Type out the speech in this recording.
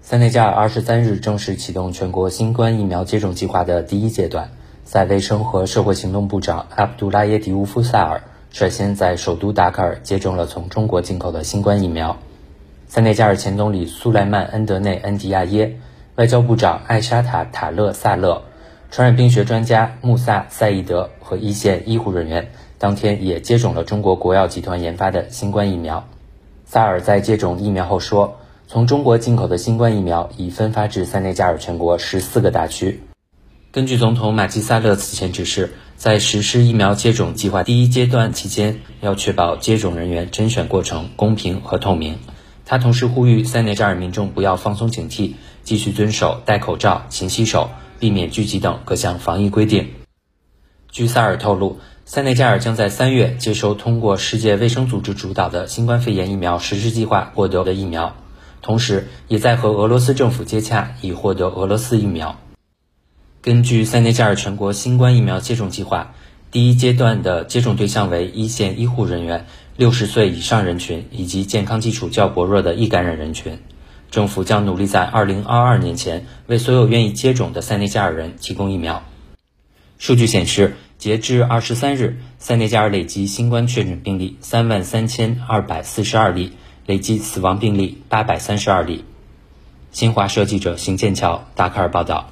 塞内加尔二十三日正式启动全国新冠疫苗接种计划的第一阶段。在卫生和社会行动部长阿卜杜拉耶迪乌夫萨尔率先在首都达喀尔接种了从中国进口的新冠疫苗。塞内加尔前总理苏莱曼恩德内恩迪亚耶、外交部长艾沙塔塔勒萨勒、传染病学专家穆萨赛义德和一线医护人员当天也接种了中国国药集团研发的新冠疫苗。萨尔在接种疫苗后说：“从中国进口的新冠疫苗已分发至塞内加尔全国十四个大区。”根据总统马基萨勒此前指示，在实施疫苗接种计划第一阶段期间，要确保接种人员甄选过程公平和透明。他同时呼吁塞内加尔民众不要放松警惕，继续遵守戴口罩、勤洗手、避免聚集等各项防疫规定。据萨尔透露，塞内加尔将在三月接收通过世界卫生组织主导的新冠肺炎疫苗实施计划获得的疫苗，同时也在和俄罗斯政府接洽，以获得俄罗斯疫苗。根据塞内加尔全国新冠疫苗接种计划，第一阶段的接种对象为一线医护人员、六十岁以上人群以及健康基础较薄弱的易感染人群。政府将努力在二零二二年前为所有愿意接种的塞内加尔人提供疫苗。数据显示，截至二十三日，塞内加尔累计新冠确诊病例三万三千二百四十二例，累计死亡病例八百三十二例。新华社记者邢剑桥达喀尔报道。